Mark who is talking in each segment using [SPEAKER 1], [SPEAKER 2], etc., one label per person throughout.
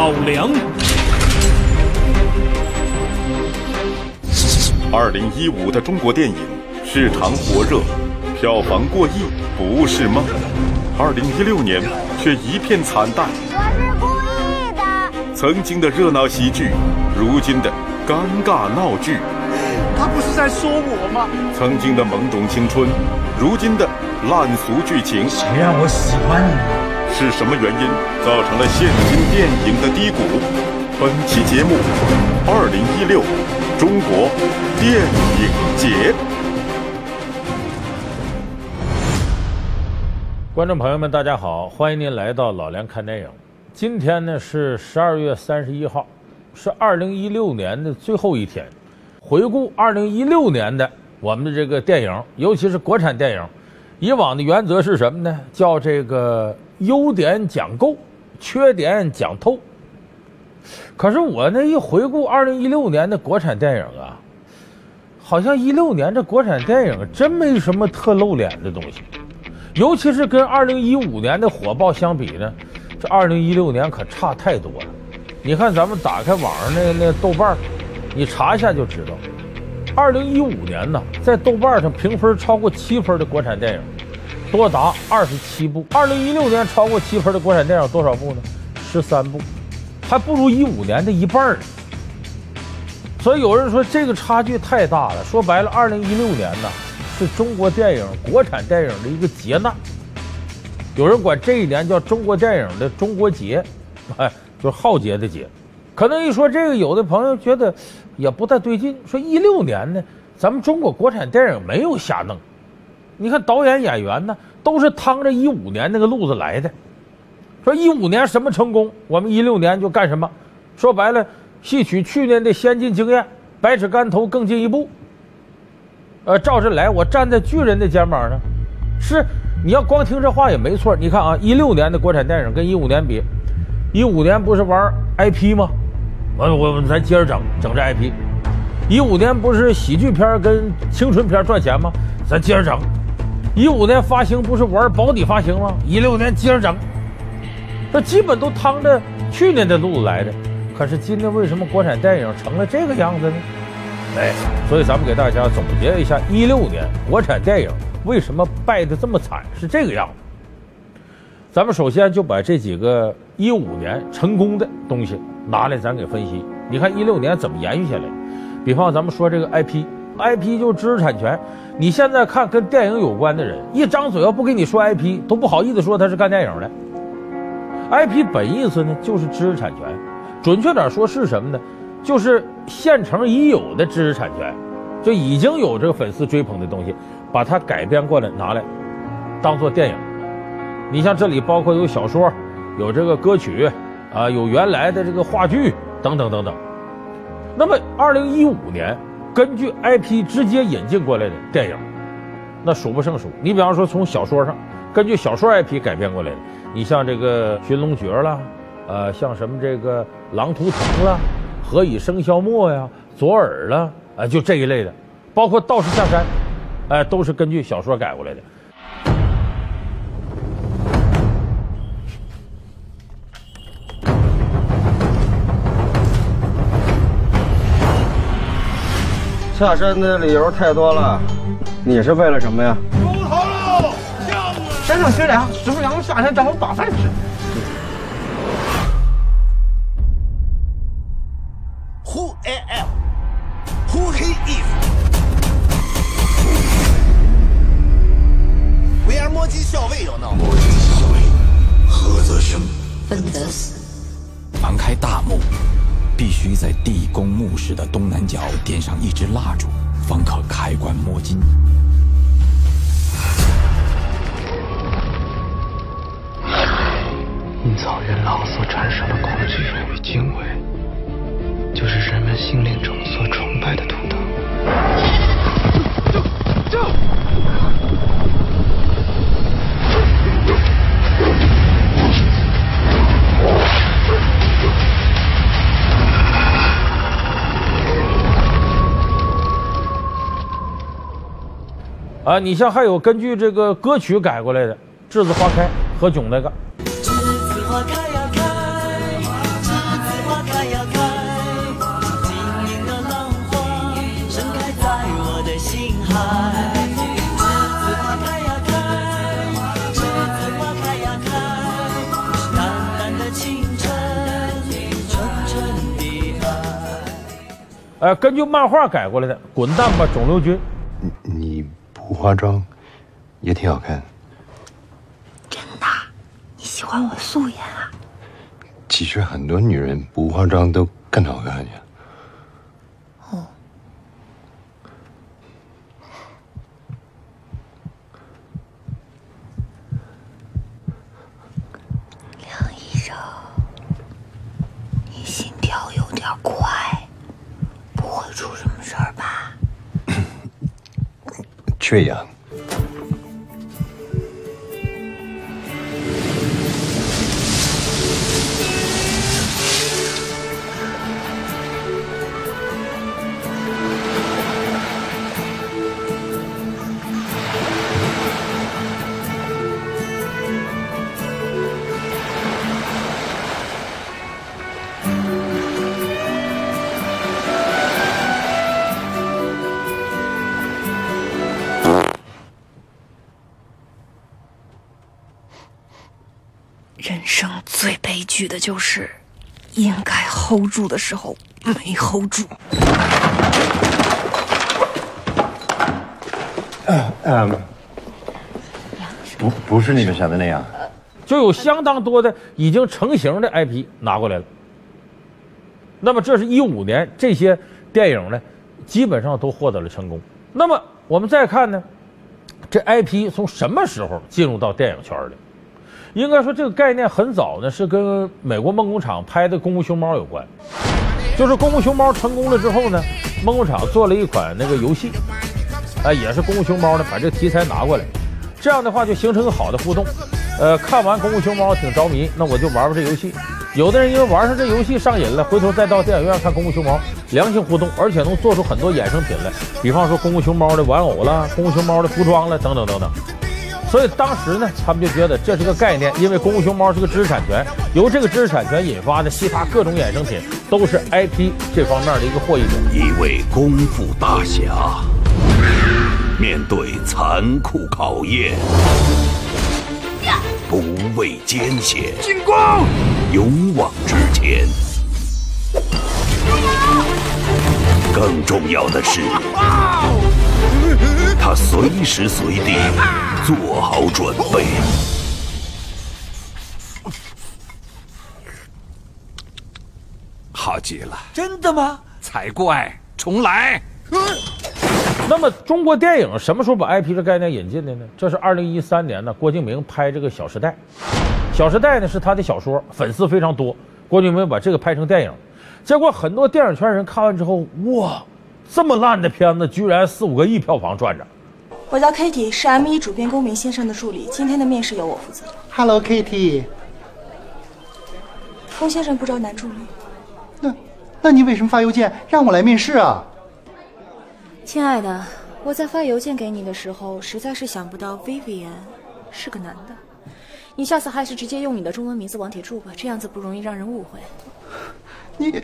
[SPEAKER 1] 老梁。
[SPEAKER 2] 二零一五的中国电影市场火热，票房过亿不是梦。二零一六年却一片惨淡。
[SPEAKER 3] 我是故意的。
[SPEAKER 2] 曾经的热闹喜剧，如今的尴尬闹剧。
[SPEAKER 4] 他不是在说我吗？
[SPEAKER 2] 曾经的懵懂青春，如今的烂俗剧情。
[SPEAKER 4] 谁让我喜欢你？
[SPEAKER 2] 是什么原因造成了现今电影的低谷？本期节目，二零一六中国电影节。
[SPEAKER 5] 观众朋友们，大家好，欢迎您来到老梁看电影。今天呢是十二月三十一号，是二零一六年的最后一天。回顾二零一六年的我们的这个电影，尤其是国产电影，以往的原则是什么呢？叫这个优点讲够，缺点讲透。可是我那一回顾二零一六年的国产电影啊，好像一六年这国产电影真没什么特露脸的东西，尤其是跟二零一五年的火爆相比呢，这二零一六年可差太多了。你看咱们打开网上那那豆瓣你查一下就知道，二零一五年呢，在豆瓣上评分超过七分的国产电影多达二十七部。二零一六年超过七分的国产电影多少部呢？十三部，还不如一五年的一半呢。所以有人说这个差距太大了。说白了，二零一六年呢，是中国电影、国产电影的一个劫难。有人管这一年叫中国电影的中国劫，哎，就是浩劫的劫。可能一说这个，有的朋友觉得也不太对劲。说一六年呢，咱们中国国产电影没有瞎弄，你看导演演员呢，都是趟着一五年那个路子来的。说一五年什么成功，我们一六年就干什么。说白了，吸取去年的先进经验，百尺竿头更进一步。呃，照着来，我站在巨人的肩膀上。是，你要光听这话也没错。你看啊，一六年的国产电影跟一五年比，一五年不是玩 IP 吗？完我我咱接着整整这 IP，一五年不是喜剧片跟青春片赚钱吗？咱接着整，一五年发行不是玩保底发行吗？一六年接着整，这基本都趟着去年的路子来的。可是今年为什么国产电影成了这个样子呢？哎，所以咱们给大家总结一下一六年国产电影为什么败得这么惨，是这个样子。咱们首先就把这几个一五年成功的东西拿来，咱给分析。你看一六年怎么延续下来？比方咱们说这个 IP，IP 就知识产权。你现在看跟电影有关的人，一张嘴要不跟你说 IP，都不好意思说他是干电影的。IP 本意思呢就是知识产权，准确点说是什么呢？就是现成已有的知识产权，就已经有这个粉丝追捧的东西，把它改编过来拿来当做电影。你像这里包括有小说，有这个歌曲，啊，有原来的这个话剧等等等等。那么，二零一五年根据 IP 直接引进过来的电影，那数不胜数。你比方说从小说上，根据小说 IP 改编过来的，你像这个《寻龙诀》啦，呃，像什么这个《狼图腾》啦，《何以笙箫默》呀，《左耳》啦，啊，就这一类的，包括《道士下山》，哎，都是根据小说改过来的。
[SPEAKER 6] 下山的理由太多了，你是为了什么呀？
[SPEAKER 4] 出头喽！
[SPEAKER 6] 山上缺粮，师傅让我下山找我打饭吃。
[SPEAKER 4] Who am? Who he is?
[SPEAKER 7] 须在地宫墓室的东南角点上一支蜡烛，方可开棺摸金。
[SPEAKER 8] 因草原狼所产生的恐惧与敬畏，就是人们心灵中所崇拜的图腾。
[SPEAKER 5] 啊，你像还有根据这个歌曲改过来的《栀子花开》，何炅那个。
[SPEAKER 9] 栀子花开呀开，
[SPEAKER 5] 栀子花开呀开，的浪花盛开在我的心海。栀子花开呀开，栀子花开呀开，淡淡的青春纯纯的爱。根据漫画改过来的，滚蛋吧，肿瘤君！
[SPEAKER 1] 你你。不化妆也挺好看。
[SPEAKER 10] 真的？你喜欢我素颜啊？
[SPEAKER 1] 其实很多女人不化妆都更好看呀。
[SPEAKER 10] 哦。梁医生，你心跳有点快，不会出什么事儿吧？
[SPEAKER 1] 缺氧。
[SPEAKER 10] 最悲剧的就是，应该 hold 住的时候没 hold 住。
[SPEAKER 1] 嗯，不不是你们想的那样。
[SPEAKER 5] 就有相当多的已经成型的 IP 拿过来了。那么这是一五年这些电影呢，基本上都获得了成功。那么我们再看呢，这 IP 从什么时候进入到电影圈的？应该说这个概念很早呢，是跟美国梦工厂拍的《功夫熊猫》有关。就是《功夫熊猫》成功了之后呢，梦工厂做了一款那个游戏，啊，也是《功夫熊猫》呢，把这个题材拿过来，这样的话就形成个好的互动。呃，看完《功夫熊猫》挺着迷，那我就玩玩这游戏。有的人因为玩上这游戏上瘾了，回头再到电影院看《功夫熊猫》，良性互动，而且能做出很多衍生品来，比方说《功夫熊猫》的玩偶啦，《功夫熊猫》的服装啦，等等等等。所以当时呢，他们就觉得这是个概念，因为《功夫熊猫》是个知识产权，由这个知识产权引发的其他各种衍生品，都是 IP 这方面的一个获益者。
[SPEAKER 9] 一位功夫大侠面对残酷考验，不畏艰险，
[SPEAKER 4] 进攻，
[SPEAKER 9] 勇往直前。更重要的是，他随时随地做好准备。
[SPEAKER 11] 好极了！真的吗？才怪！重来。
[SPEAKER 5] 那么中国电影什么时候把 IP 这概念引进的呢？这是二零一三年呢，郭敬明拍这个《小时代》，《小时代》呢是他的小说，粉丝非常多。郭敬明把这个拍成电影，结果很多电影圈人看完之后，哇，这么烂的片子居然四五个亿票房赚着。
[SPEAKER 12] 我叫 Kitty，是 M 一主编公明先生的助理。今天的面试由我负责。
[SPEAKER 13] Hello Kitty，
[SPEAKER 12] 龚先生不招男助理。
[SPEAKER 13] 那，那你为什么发邮件让我来面试啊？
[SPEAKER 12] 亲爱的，我在发邮件给你的时候，实在是想不到 Vivian 是个男的。你下次还是直接用你的中文名字王铁柱吧，这样子不容易让人误会。
[SPEAKER 13] 你，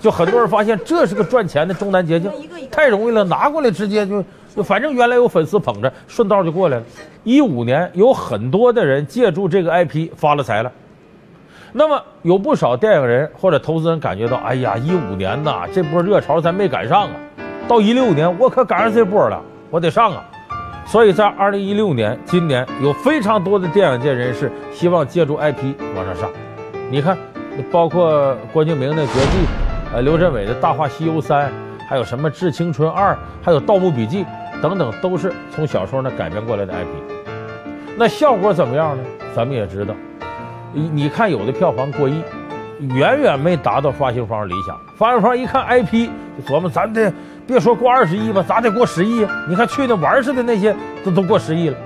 [SPEAKER 5] 就很多人发现这是个赚钱的中南捷径，太容易了，拿过来直接就就反正原来有粉丝捧着，顺道就过来了。一五年有很多的人借助这个 IP 发了财了。那么有不少电影人或者投资人感觉到，哎呀，一五年呐，这波热潮咱没赶上啊，到一六年我可赶上这波了，我得上啊。所以在二零一六年，今年有非常多的电影界人士希望借助 IP 往上上。你看，包括郭敬明的《绝技》，呃，刘镇伟的《大话西游三》，还有什么《致青春二》，还有《盗墓笔记》等等，都是从小说呢改编过来的 IP。那效果怎么样呢？咱们也知道。你你看，有的票房过亿，远远没达到发行方理想。发行方一看 IP，就琢磨咱得别说过二十亿吧，咱得过十亿啊！你看去那玩似的那些都都过十亿了，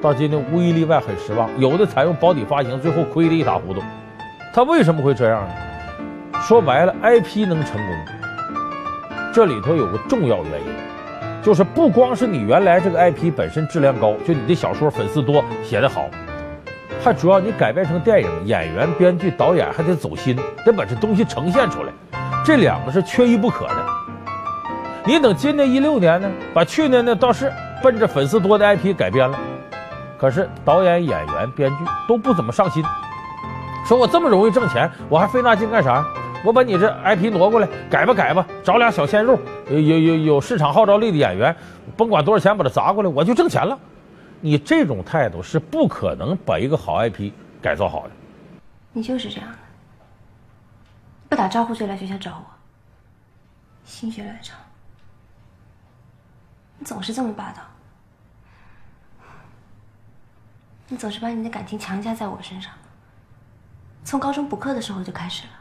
[SPEAKER 5] 到今天无一例外很失望。有的采用保底发行，最后亏得一塌糊涂。他为什么会这样呢？说白了，IP 能成功，这里头有个重要原因，就是不光是你原来这个 IP 本身质量高，就你的小说粉丝多，写得好。还主要你改编成电影，演员、编剧、导演还得走心，得把这东西呈现出来，这两个是缺一不可的。你等今年一六年呢，把去年呢倒是奔着粉丝多的 IP 改编了，可是导演、演员、编剧都不怎么上心，说我这么容易挣钱，我还费那劲干啥？我把你这 IP 挪过来，改吧改吧，找俩小鲜肉，有有有市场号召力的演员，甭管多少钱把它砸过来，我就挣钱了。你这种态度是不可能把一个好 IP 改造好的。
[SPEAKER 12] 你就是这样的，不打招呼就来学校找我，心血来潮。你总是这么霸道，你总是把你的感情强加在我身上，从高中补课的时候就开始了。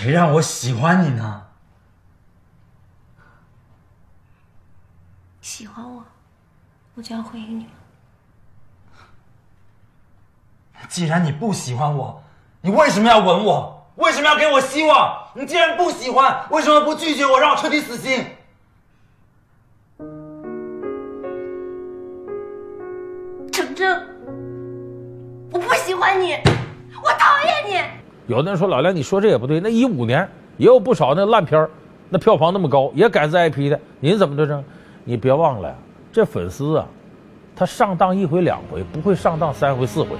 [SPEAKER 14] 谁让我喜欢你呢？
[SPEAKER 12] 喜欢我，我就要回应你吗？
[SPEAKER 14] 既然你不喜欢我，你为什么要吻我？为什么要给我希望？你既然不喜欢，为什么不拒绝我，让我彻底死心？
[SPEAKER 12] 程程，我不喜欢你，我讨厌你。
[SPEAKER 5] 有的人说老梁，你说这也不对。那一五年也有不少那烂片儿，那票房那么高，也改自 IP 的。您怎么着着？你别忘了，这粉丝啊，他上当一回两回，不会上当三回四回。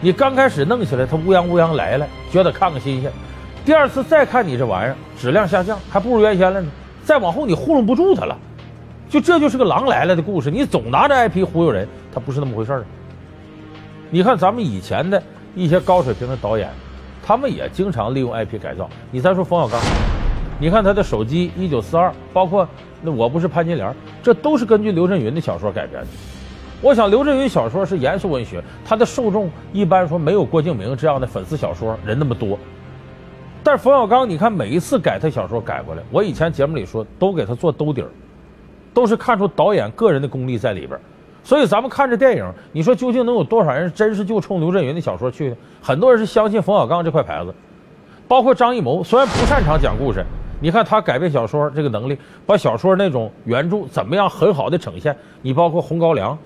[SPEAKER 5] 你刚开始弄起来，他乌泱乌泱来了，觉得看个新鲜。第二次再看你这玩意儿，质量下降，还不如原先了呢。再往后你糊弄不住他了，就这就是个狼来了的故事。你总拿着 IP 忽悠人，他不是那么回事儿。你看咱们以前的一些高水平的导演。他们也经常利用 IP 改造。你再说冯小刚，你看他的手机《一九四二》，包括那《我不是潘金莲》，这都是根据刘震云的小说改编的。我想刘震云小说是严肃文学，他的受众一般说没有郭敬明这样的粉丝小说人那么多。但是冯小刚，你看每一次改他小说改过来，我以前节目里说都给他做兜底儿，都是看出导演个人的功力在里边。所以咱们看这电影，你说究竟能有多少人真是就冲刘震云的小说去的？很多人是相信冯小刚这块牌子，包括张艺谋，虽然不擅长讲故事，你看他改编小说这个能力，把小说那种原著怎么样很好的呈现。你包括《红高粱》。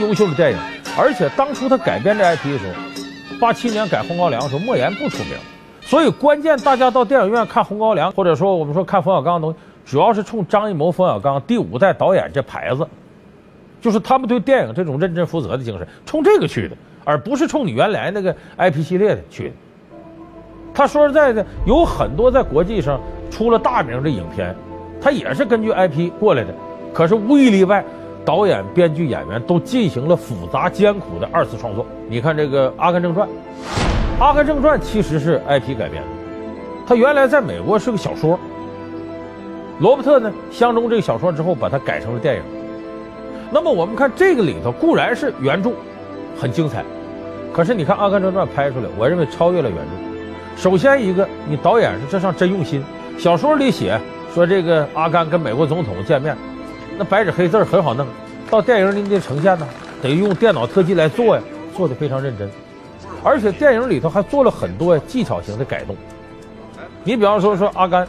[SPEAKER 5] 优秀的电影，而且当初他改编这 IP 的时候，八七年改《红高粱》的时候，莫言不出名，所以关键大家到电影院看《红高粱》，或者说我们说看冯小刚的东西，主要是冲张艺谋、冯小刚第五代导演这牌子，就是他们对电影这种认真负责的精神，冲这个去的，而不是冲你原来那个 IP 系列的去的。他说实在的，有很多在国际上出了大名的影片，他也是根据 IP 过来的，可是无一例外。导演、编剧、演员都进行了复杂艰苦的二次创作。你看这个《阿甘正传》，《阿甘正传》其实是 IP 改编的，它原来在美国是个小说。罗伯特呢相中这个小说之后，把它改成了电影。那么我们看这个里头固然是原著很精彩，可是你看《阿甘正传》拍出来，我认为超越了原著。首先一个，你导演是这上真用心。小说里写说这个阿甘跟美国总统见面。那白纸黑字很好弄，到电影里你得呈现呢，得用电脑特技来做呀，做的非常认真，而且电影里头还做了很多技巧型的改动。你比方说说阿甘，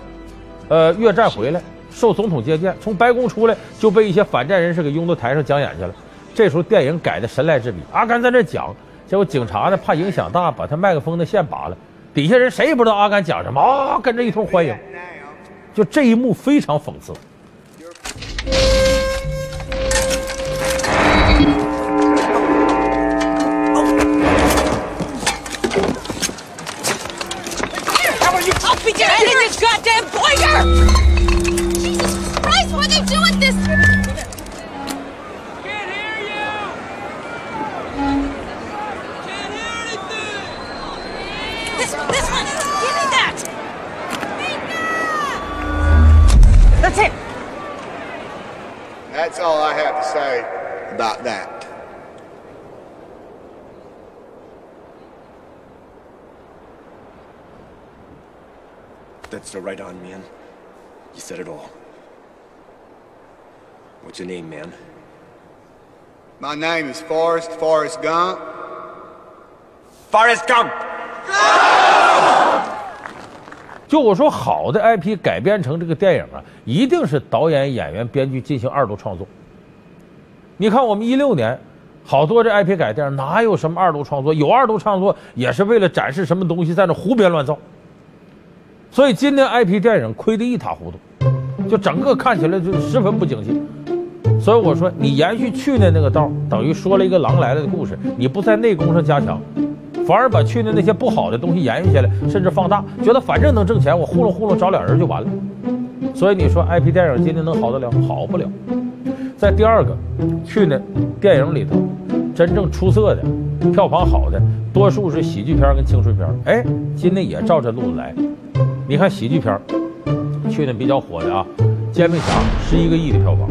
[SPEAKER 5] 呃，越战回来受总统接见，从白宫出来就被一些反战人士给拥到台上讲演去了。这时候电影改的神来之笔，阿甘在那讲，结果警察呢怕影响大，把他麦克风的线拔了，底下人谁也不知道阿甘讲什么啊，跟着一通欢迎，就这一幕非常讽刺。
[SPEAKER 15] This goddamn! Jesus Christ, why are they doing this
[SPEAKER 4] about that.
[SPEAKER 16] That's the right on, man. You said it all. What's your name, man?
[SPEAKER 4] My name is Forrest Forrest Gump.
[SPEAKER 16] Forrest Gump.
[SPEAKER 5] 就我说，好的 IP 改编成这个电影啊，一定是导演、演员、编剧进行二度创作。 你看，我们一六年好多这 IP 改电影，哪有什么二度创作？有二度创作也是为了展示什么东西，在那胡编乱造。所以今年 IP 电影亏得一塌糊涂，就整个看起来就十分不景气。所以我说，你延续去年那个道，等于说了一个狼来了的故事，你不在内功上加强。反而把去年那些不好的东西延续下来，甚至放大，觉得反正能挣钱，我糊弄糊弄找俩人就完了。所以你说 IP 电影今年能好得了？好不了。在第二个，去年电影里头真正出色的、票房好的，多数是喜剧片跟青春片。哎，今年也照这路子来。你看喜剧片，去年比较火的啊，《煎饼侠》十一个亿的票房，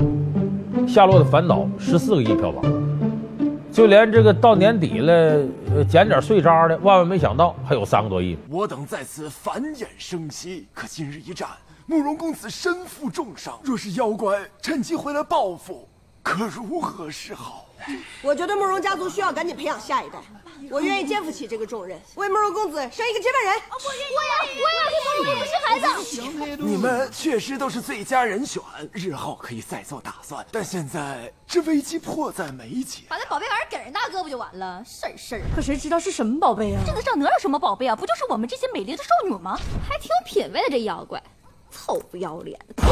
[SPEAKER 5] 《夏洛的烦恼》十四个亿票房。就连这个到年底了，呃，捡点碎渣的，万万没想到还有三个多亿。
[SPEAKER 17] 我等在此繁衍生息，可今日一战，慕容公子身负重伤，若是妖怪趁机回来报复，可如何是好？
[SPEAKER 18] 我觉得慕容家族需要赶紧培养下一代，我愿意肩负起这个重任，为慕容公子生一个接班人。
[SPEAKER 15] 我要，我要替慕容公子生孩子。
[SPEAKER 17] 你们确实都是最佳人选，日后可以再做打算。但现在这危机迫在眉睫，
[SPEAKER 15] 把那宝贝玩意儿给人大哥不就完了？事儿事儿。
[SPEAKER 12] 可谁知道是什么宝贝啊？
[SPEAKER 15] 这个上哪有什么宝贝啊？不就是我们这些美丽的少女吗？还挺有品位的这妖怪，臭不要脸！呸！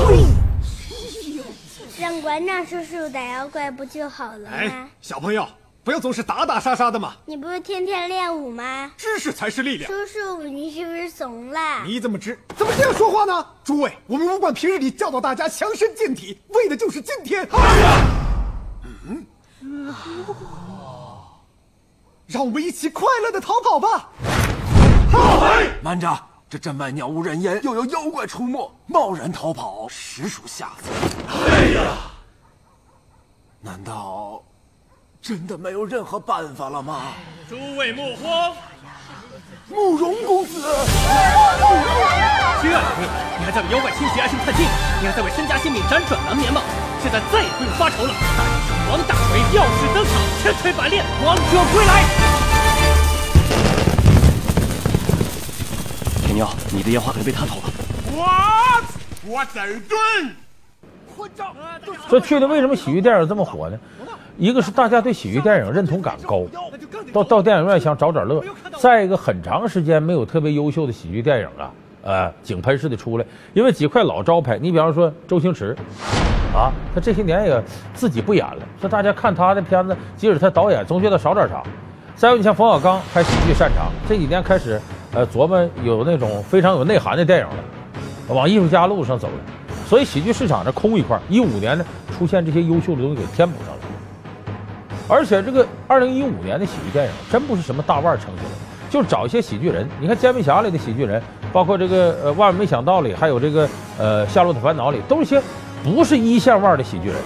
[SPEAKER 3] 让馆长叔叔打妖怪不就好了吗？
[SPEAKER 19] 哎，小朋友，不要总是打打杀杀的嘛！
[SPEAKER 3] 你不是天天练武吗？
[SPEAKER 19] 知识才是力量。
[SPEAKER 3] 叔叔，你是不是怂了？
[SPEAKER 19] 你怎么知？怎么这样说话呢？诸位，我们武馆平日里教导大家强身健体，为的就是今天。哎呀，嗯，让我们一起快乐的逃跑吧！
[SPEAKER 17] 好，慢着。这镇外鸟无人烟，又有妖怪出没，贸然逃跑实属下策。哎呀，难道真的没有任何办法了吗？
[SPEAKER 20] 诸位莫慌，
[SPEAKER 17] 慕容公子，
[SPEAKER 20] 亲爱的你，你还在为妖怪侵袭爱情探亲，你还在为身家性命辗转难眠吗？现在再也不用发愁了，大力士王大锤耀世登场，千锤百炼，王者归来。
[SPEAKER 21] 鸟，你的烟花可被他偷了。
[SPEAKER 19] 我我在对。
[SPEAKER 5] 混账！这去的为什么喜剧电影这么火呢？一个是大家对喜剧电影认同感高，到到电影院想找点乐；再一个，很长时间没有特别优秀的喜剧电影啊，呃，井喷式的出来。因为几块老招牌，你比方说周星驰，啊，他这些年也自己不演了，说大家看他的片子，即使他导演，总觉得少点啥。再有，你像冯小刚拍喜剧擅长，这几年开始。呃，琢磨有那种非常有内涵的电影了，往艺术家路上走了，所以喜剧市场这空一块。一五年呢，出现这些优秀的东西给填补上了。而且这个二零一五年的喜剧电影真不是什么大腕撑起来，就找一些喜剧人。你看《煎饼侠》里的喜剧人，包括这个呃《万万没想到》里，还有这个呃《夏洛特烦恼》里，都是些不是一线腕的喜剧人，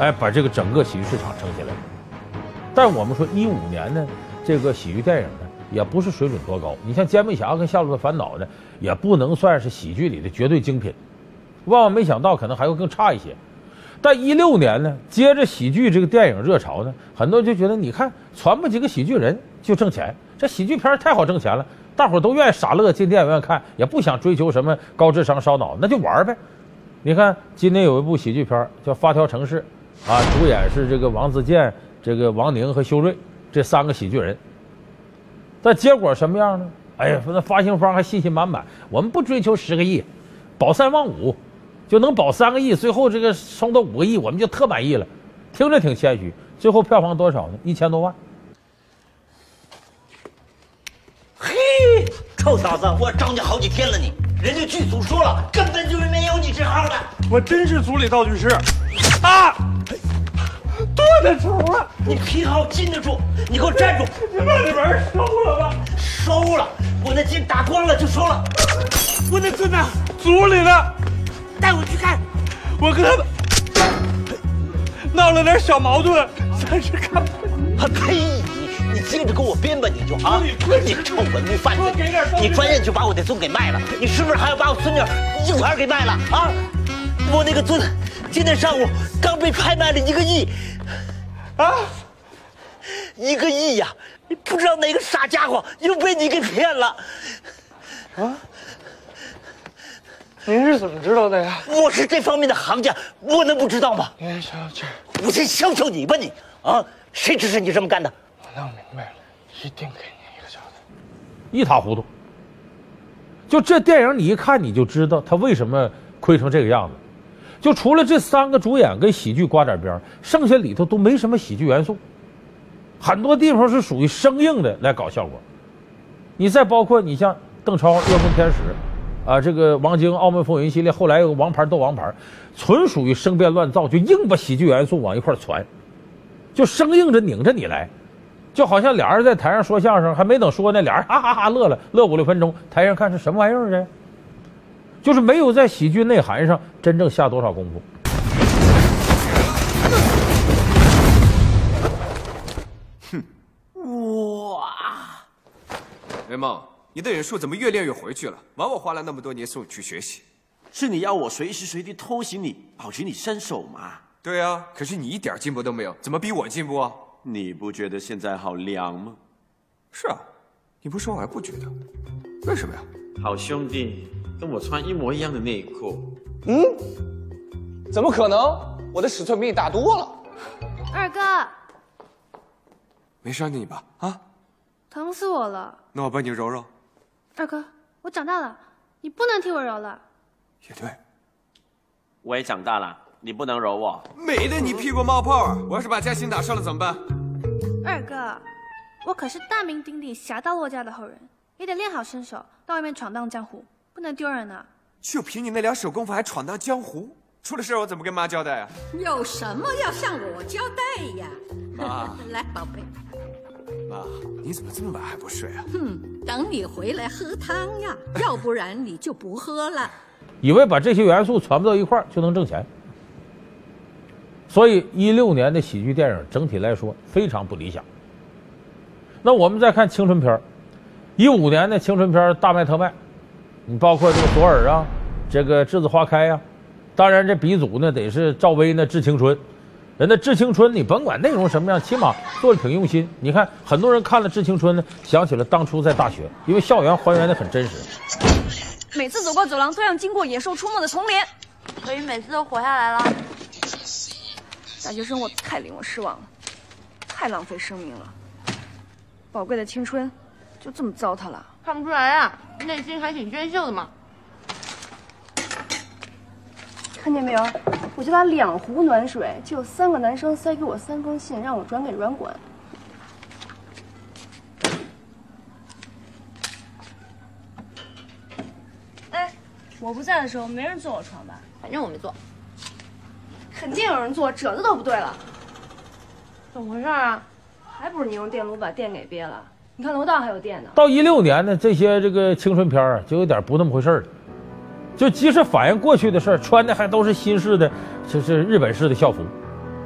[SPEAKER 5] 哎，把这个整个喜剧市场撑起来了。但我们说一五年呢，这个喜剧电影呢。也不是水准多高，你像《煎饼侠》跟《夏洛特烦恼》呢，也不能算是喜剧里的绝对精品。万万没想到，可能还会更差一些。但一六年呢，接着喜剧这个电影热潮呢，很多人就觉得，你看传播几个喜剧人就挣钱，这喜剧片太好挣钱了，大伙都愿意傻乐进电影院看，也不想追求什么高智商烧脑，那就玩呗。你看今年有一部喜剧片叫《发条城市》，啊，主演是这个王自健、这个王宁和修睿这三个喜剧人。但结果什么样呢？哎呀，那发行方还信心满满，我们不追求十个亿，保三望五，就能保三个亿，最后这个冲到五个亿，我们就特满意了。听着挺谦虚，最后票房多少呢？一千多万。
[SPEAKER 22] 嘿，臭小子，我找你好几天了，你人家剧组说了，根本就是没有你这号的。
[SPEAKER 19] 我真是组里道具师。啊！多大仇啊！
[SPEAKER 22] 你皮好禁得住，你给我站住！
[SPEAKER 19] 你把这门收了吧。
[SPEAKER 22] 收了，我那筋打光了就收了。
[SPEAKER 19] 我那字呢？组里呢？
[SPEAKER 22] 带我去看。
[SPEAKER 19] 我跟他们闹了点小矛盾，暂时看。
[SPEAKER 22] 呸！你你接着给我编吧，你就啊！你臭文物贩子，你转眼就把我的孙给卖了，你是不是还要把我孙女硬盘给卖了啊？我那个尊，今天上午刚被拍卖了一个亿，啊，一个亿呀！你不知道哪个傻家伙又被你给骗了，啊？
[SPEAKER 14] 您是怎么知道的呀？
[SPEAKER 22] 我是这方面的行家，我能不知道吗？
[SPEAKER 14] 您瞧这，
[SPEAKER 22] 我先消消你吧你啊！谁指使你这么干的？
[SPEAKER 14] 我弄明白了，一定给您一个交代。
[SPEAKER 5] 一塌糊涂。就这电影，你一看你就知道他为什么亏成这个样子。就除了这三个主演跟喜剧刮点边儿，剩下里头都没什么喜剧元素，很多地方是属于生硬的来搞效果。你再包括你像邓超《恶梦天使》，啊，这个王晶《澳门风云》系列，后来有《王牌斗王牌》，纯属于生编乱造，就硬把喜剧元素往一块儿传，就生硬着拧着你来，就好像俩人在台上说相声，还没等说呢，俩人哈哈哈乐了，乐五六分钟，台上看是什么玩意儿这？就是没有在喜剧内涵上真正下多少功夫。
[SPEAKER 17] 哼哇！雷梦，你的忍术怎么越练越回去了？枉我花了那么多年送你去学习。
[SPEAKER 9] 是你要我随时随地偷袭你，保持你身手吗？
[SPEAKER 17] 对啊，可是你一点进步都没有，怎么比我进步啊？
[SPEAKER 9] 你不觉得现在好凉吗？
[SPEAKER 17] 是啊，你不说我还不觉得。为什么呀？
[SPEAKER 9] 好兄弟，跟我穿一模一样的内裤。
[SPEAKER 14] 嗯？怎么可能？我的尺寸比你大多了。
[SPEAKER 12] 二哥，
[SPEAKER 17] 没伤着你吧？啊？
[SPEAKER 12] 疼死我了！
[SPEAKER 17] 那我帮你揉揉。
[SPEAKER 12] 二哥，我长大了，你不能替我揉了。
[SPEAKER 17] 也对，
[SPEAKER 9] 我也长大了，你不能揉我。
[SPEAKER 17] 美的你屁股冒泡啊！我要是把嘉欣打伤了怎么办？
[SPEAKER 12] 二哥，我可是大名鼎鼎侠盗洛家的后人，也得练好身手，到外面闯荡江湖，不能丢人啊！
[SPEAKER 17] 就凭你那两手功夫还闯荡江湖？出了事我怎么跟妈交代啊？
[SPEAKER 23] 有什么要向我交代呀？
[SPEAKER 17] 妈，
[SPEAKER 23] 来，宝贝。
[SPEAKER 17] 妈，你怎么这么晚还不睡啊？
[SPEAKER 23] 哼，等你回来喝汤呀，要不然你就不喝了。
[SPEAKER 5] 以为把这些元素传不到一块儿就能挣钱，所以一六年的喜剧电影整体来说非常不理想。那我们再看青春片儿，一五年的青春片大卖特卖，你包括这个左耳啊，这个栀子花开啊，当然这鼻祖呢得是赵薇那《致青春》，人家《致青春》你甭管内容什么样，起码做的挺用心。你看很多人看了《致青春》呢，想起了当初在大学，因为校园还原的很真实。
[SPEAKER 10] 每次走过走廊都要经过野兽出没的丛林，
[SPEAKER 21] 所以每次都活下来了。
[SPEAKER 10] 大学生活太令我失望了，太浪费生命了，宝贵的青春就这么糟蹋了。
[SPEAKER 21] 看不出来啊，内心还挺娟秀的嘛。
[SPEAKER 10] 看见没有？我就打两壶暖水，就有三个男生塞给我三封信，让我转给软管。哎，我不在的时候没人坐我床吧？
[SPEAKER 21] 反正我没坐。
[SPEAKER 10] 肯定有人坐，褶子都不对了。
[SPEAKER 21] 怎么回事啊？
[SPEAKER 10] 还不是你用电炉把电给憋了？你看楼道还有电呢。
[SPEAKER 5] 到一六年呢，这些这个青春片啊，就有点不那么回事了。就即使反映过去的事儿，穿的还都是新式的，就是日本式的校服，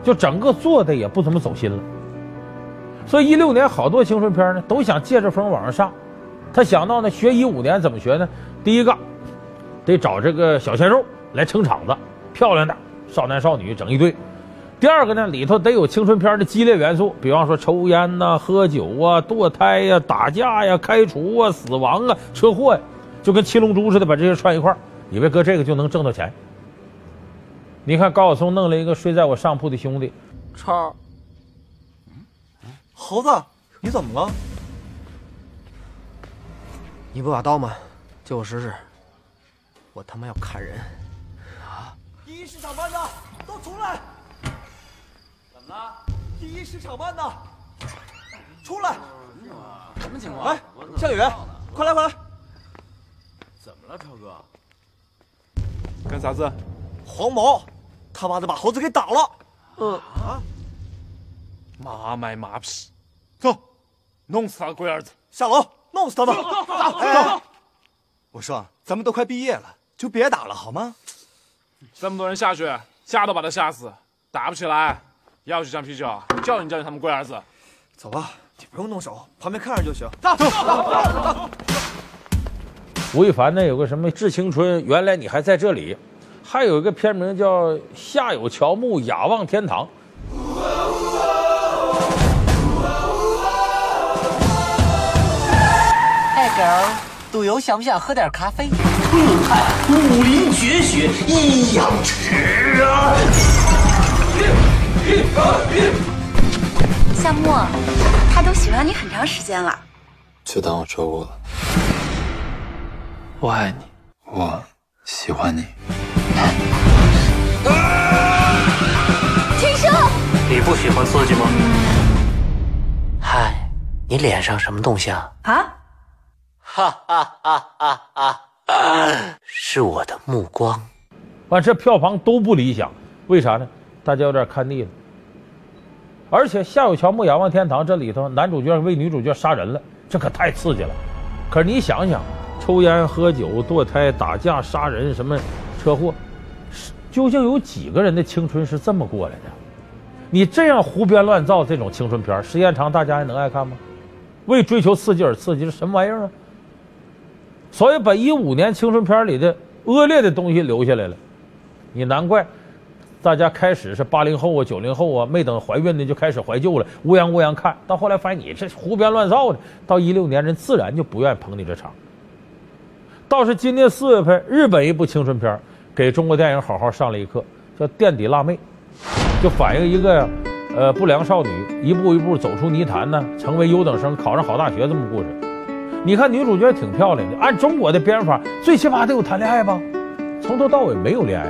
[SPEAKER 5] 就整个做的也不怎么走心了。所以一六年好多青春片呢，都想借着风往上上。他想到呢，学一五年怎么学呢？第一个，得找这个小鲜肉来撑场子，漂亮的少男少女整一堆。第二个呢，里头得有青春片的激烈元素，比方说抽烟呐、喝酒啊、堕胎呀、打架呀、开除啊、死亡啊、车祸呀，就跟七龙珠似的，把这些串一块儿。以为搁这个就能挣到钱。你看高晓松弄了一个睡在我上铺的兄弟，
[SPEAKER 14] 超，猴子，你怎么了？你不把刀吗？借我试试。我他妈要砍人！
[SPEAKER 22] 啊！第一市场班的都出来！
[SPEAKER 14] 怎么了？
[SPEAKER 22] 第一市场办的出来！
[SPEAKER 14] 什么情况？
[SPEAKER 22] 哎，夏雨，快来快来！
[SPEAKER 14] 怎么了，超哥？
[SPEAKER 22] 干啥子？黄毛，他妈的把猴子给打了！
[SPEAKER 14] 嗯啊！妈卖马屁，走，弄死他个龟儿子！
[SPEAKER 22] 下楼，弄死他们！
[SPEAKER 14] 走走，
[SPEAKER 22] 我说，咱们都快毕业了，就别打了好吗？
[SPEAKER 14] 这么多人下去，吓都把他吓死，打不起来，要去箱啤酒，教训教训他们龟儿子。
[SPEAKER 22] 走吧，你
[SPEAKER 17] 不用动手，旁边看着就行。
[SPEAKER 19] 走走
[SPEAKER 17] 走。
[SPEAKER 5] 吴亦凡呢有个什么《致青春》，原来你还在这里，还有一个片名叫《下有乔木，雅望天堂》。
[SPEAKER 22] 哎，狗儿，赌友想不想喝点咖啡？你看武林绝学一阳指啊！
[SPEAKER 24] 夏沫，他都喜欢你很长时间了。
[SPEAKER 8] 就当我说过了，我爱你，我喜欢你。
[SPEAKER 24] 天生，
[SPEAKER 8] 你不喜欢刺激吗？嗨，你脸上什么东西啊？
[SPEAKER 24] 啊？
[SPEAKER 22] 哈哈哈哈哈！是我的目光。
[SPEAKER 5] 完，这票房都不理想，为啥呢？大家有点看腻了。而且《夏有乔木，仰望天堂》这里头，男主角为女主角杀人了，这可太刺激了。可是你想想，抽烟、喝酒、堕胎、打架、杀人，什么车祸，究竟有几个人的青春是这么过来的？你这样胡编乱造这种青春片，时间长大家还能爱看吗？为追求刺激而刺激，这什么玩意儿啊？所以把一五年青春片里的恶劣的东西留下来了，你难怪。大家开始是八零后啊、九零后啊，没等怀孕呢就开始怀旧了，乌泱乌泱看到后来发现你这胡编乱造的，到一六年人自然就不愿意捧你这场。倒是今年四月份，日本一部青春片给中国电影好好上了一课，叫《垫底辣妹》，就反映一个呃不良少女一步一步走出泥潭呢，成为优等生，考上好大学这么故事。你看女主角挺漂亮的，按中国的编法，最起码得有谈恋爱吧？从头到尾没有恋爱。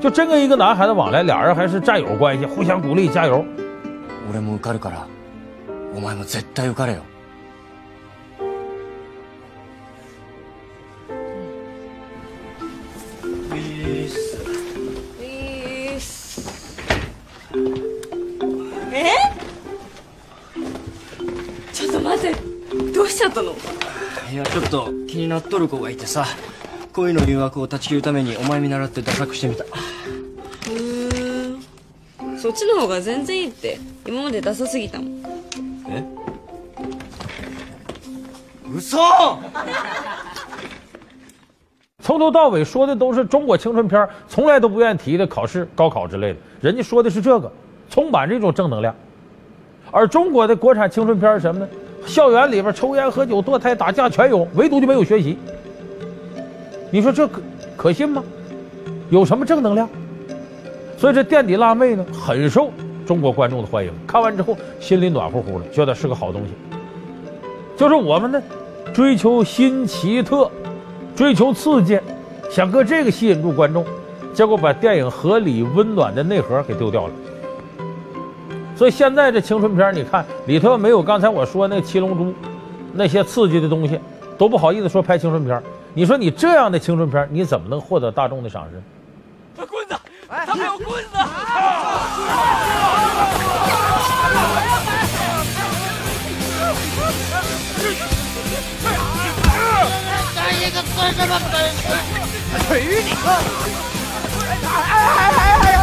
[SPEAKER 5] 就真跟一个男孩子往来，俩人还是战友关系，互相鼓励，加油。
[SPEAKER 8] 俺も受かるから、お前も絶対受かれよ。
[SPEAKER 21] え？ちょっと待って、どうしちゃったの？
[SPEAKER 8] いやちょっと気になっとる子がいてさ。恋の誘惑を断ち切るためにお前見習ってダサくしてみた
[SPEAKER 21] ちの方が全然いいって今までダサすぎたもん
[SPEAKER 8] え嘘
[SPEAKER 5] 从头到尾说的都是中国青春片，从来都不愿意提的考试、高考之类的。人家说的是这个，充满这种正能量。而中国的国产青春片是什么呢？校园里边抽烟、喝酒、堕胎、打架全有，唯独就没有学习。你说这可可信吗？有什么正能量？ 所以这垫底辣妹呢，很受中国观众的欢迎。看完之后心里暖乎乎的，觉得是个好东西。就是我们呢，追求新奇特，追求刺激，想搁这个吸引住观众，结果把电影合理温暖的内核给丢掉了。所以现在这青春片，你看里头没有刚才我说那七龙珠那些刺激的东西，都不好意思说拍青春片。你说你这样的青春片，你怎么能获得大众的赏识？
[SPEAKER 20] 他还有棍子！
[SPEAKER 15] 干一个算什么本事？
[SPEAKER 20] 锤你！
[SPEAKER 15] 哎哎哎哎呀！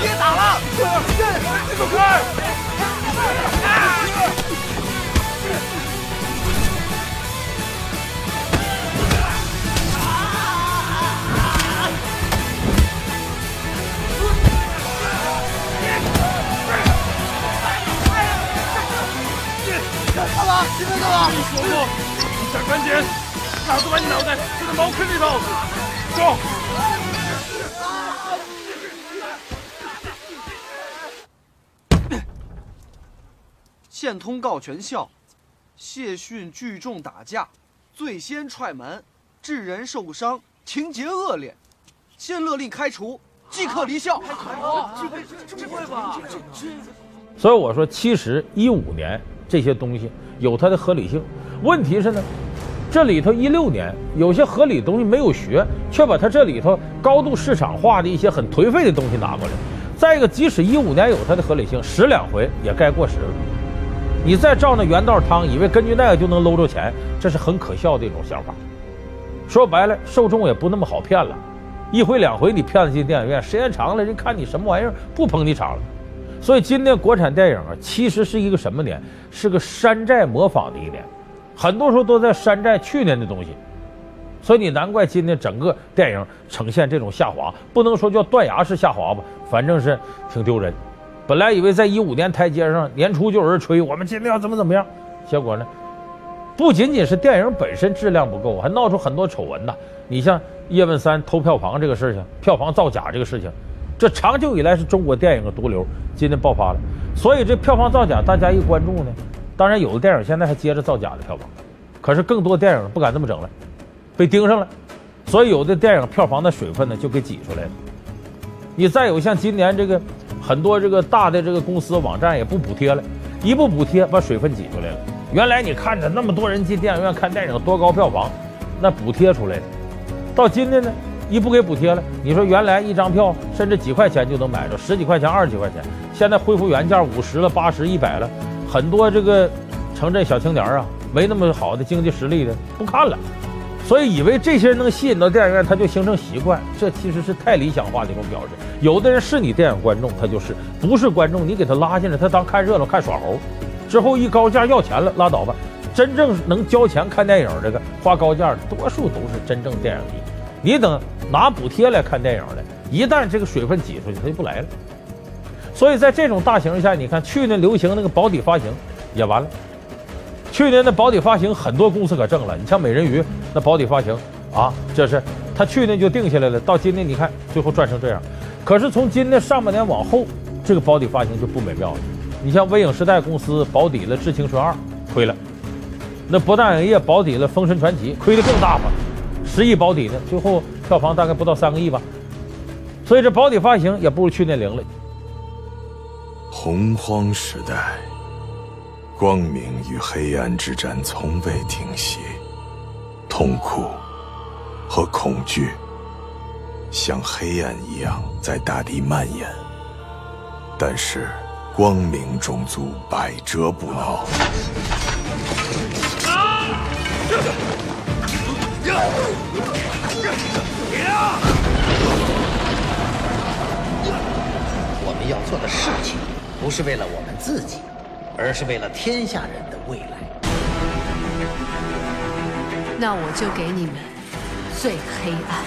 [SPEAKER 20] 别打了！走
[SPEAKER 15] 你们干嘛？
[SPEAKER 20] 你说过，你想赶紧，老子把你脑袋塞在茅坑里头。走。
[SPEAKER 17] 县通告全校，谢逊聚众打架，最先踹门，致人受伤，情节恶劣，现勒令开除，即刻离校。
[SPEAKER 20] 这会吧？
[SPEAKER 5] 所以我说，其实一五年这些东西有它的合理性。问题是呢，这里头一六年有些合理的东西没有学，却把它这里头高度市场化的一些很颓废的东西拿过来。再一个，即使一五年有它的合理性，十两回也该过时了。你再照那原道汤，以为根据那个就能搂着钱，这是很可笑的一种想法。说白了，受众也不那么好骗了。一回两回你骗子进电影院，时间长了，人看你什么玩意儿，不捧你场了。所以今年国产电影啊，其实是一个什么年？是个山寨模仿的一年，很多时候都在山寨去年的东西。所以你难怪今年整个电影呈现这种下滑，不能说叫断崖式下滑吧，反正是挺丢人。本来以为在一五年台阶上年初就有人吹我们今年要怎么怎么样，结果呢，不仅仅是电影本身质量不够，还闹出很多丑闻呐。你像叶问三偷票房这个事情，票房造假这个事情。这长久以来是中国电影的毒瘤，今天爆发了，所以这票房造假，大家一关注呢，当然有的电影现在还接着造假的票房，可是更多电影不敢这么整了，被盯上了，所以有的电影票房的水分呢就给挤出来了。你再有像今年这个很多这个大的这个公司网站也不补贴了，一不补贴把水分挤出来了。原来你看着那么多人进电影院看电影多高票房，那补贴出来的，到今天呢？一不给补贴了，你说原来一张票甚至几块钱就能买着，十几块钱、二十几块钱，现在恢复原价五十了、八十、一百了，很多这个城镇小青年啊，没那么好的经济实力的不看了，所以以为这些人能吸引到电影院，他就形成习惯，这其实是太理想化的一种表示。有的人是你电影观众，他就是不是观众，你给他拉进来，他当看热闹、看耍猴，之后一高价要钱了，拉倒吧。真正能交钱看电影这个花高价的，多数都是真正电影迷。你等拿补贴来看电影的，一旦这个水分挤出去，他就不来了。所以在这种大形势下，你看去年流行那个保底发行也完了。去年的保底发行很多公司可挣了，你像美人鱼那保底发行啊，这是他去年就定下来了，到今年你看最后赚成这样。可是从今年上半年往后，这个保底发行就不美妙了。你像微影时代公司保底了《致青春二》，亏了；那博大影业保底了《封神传奇》，亏的更大吧。十亿保底呢，最后票房大概不到三个亿吧，所以这保底发行也不如去年灵了。
[SPEAKER 25] 洪荒时代，光明与黑暗之战从未停息，痛苦和恐惧像黑暗一样在大地蔓延，但是光明种族百折不挠。
[SPEAKER 26] 我们要做的事情，不是为了我们自己，而是为了天下人的未来。
[SPEAKER 27] 那我就给你们最黑暗、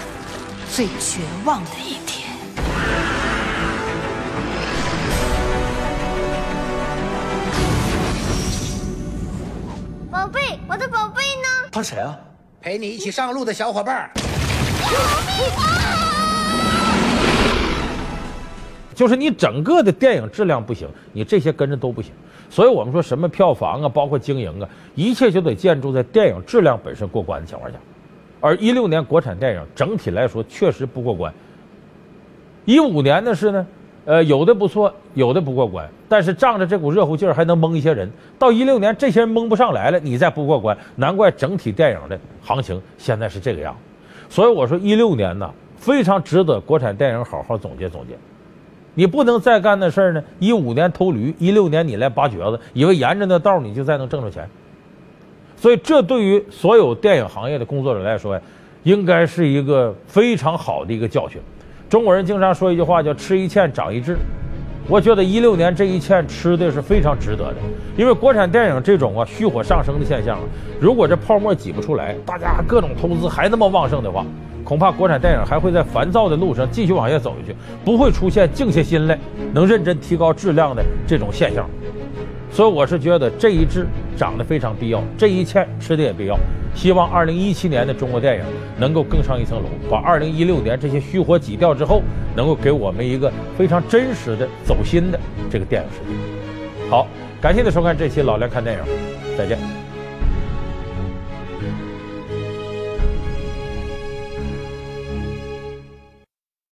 [SPEAKER 27] 最绝望的一天。
[SPEAKER 3] 宝贝，我的宝贝呢？
[SPEAKER 26] 他谁啊？陪你一起上路的小伙伴
[SPEAKER 5] 就是你整个的电影质量不行，你这些跟着都不行。所以我们说什么票房啊，包括经营啊，一切就得建筑在电影质量本身过关的情况下。而一六年国产电影整体来说确实不过关。一五年的是呢。呃，有的不错，有的不过关，但是仗着这股热乎劲儿还能蒙一些人。到一六年，这些人蒙不上来了，你再不过关，难怪整体电影的行情现在是这个样。所以我说，一六年呢，非常值得国产电影好好总结总结。你不能再干那事儿呢。一五年偷驴，一六年你来拔橛子，以为沿着那道你就再能挣着钱。所以，这对于所有电影行业的工作者来说呀，应该是一个非常好的一个教训。中国人经常说一句话，叫“吃一堑长一智”。我觉得一六年这一堑吃的是非常值得的，因为国产电影这种啊虚火上升的现象，如果这泡沫挤不出来，大家各种投资还那么旺盛的话，恐怕国产电影还会在烦躁的路上继续往下走下去，不会出现静下心来能认真提高质量的这种现象。所以我是觉得这一支涨得非常必要，这一堑吃的也必要。希望二零一七年的中国电影能够更上一层楼，把二零一六年这些虚火挤掉之后，能够给我们一个非常真实的走心的这个电影世界。好，感谢您收看这期老梁看电影。再见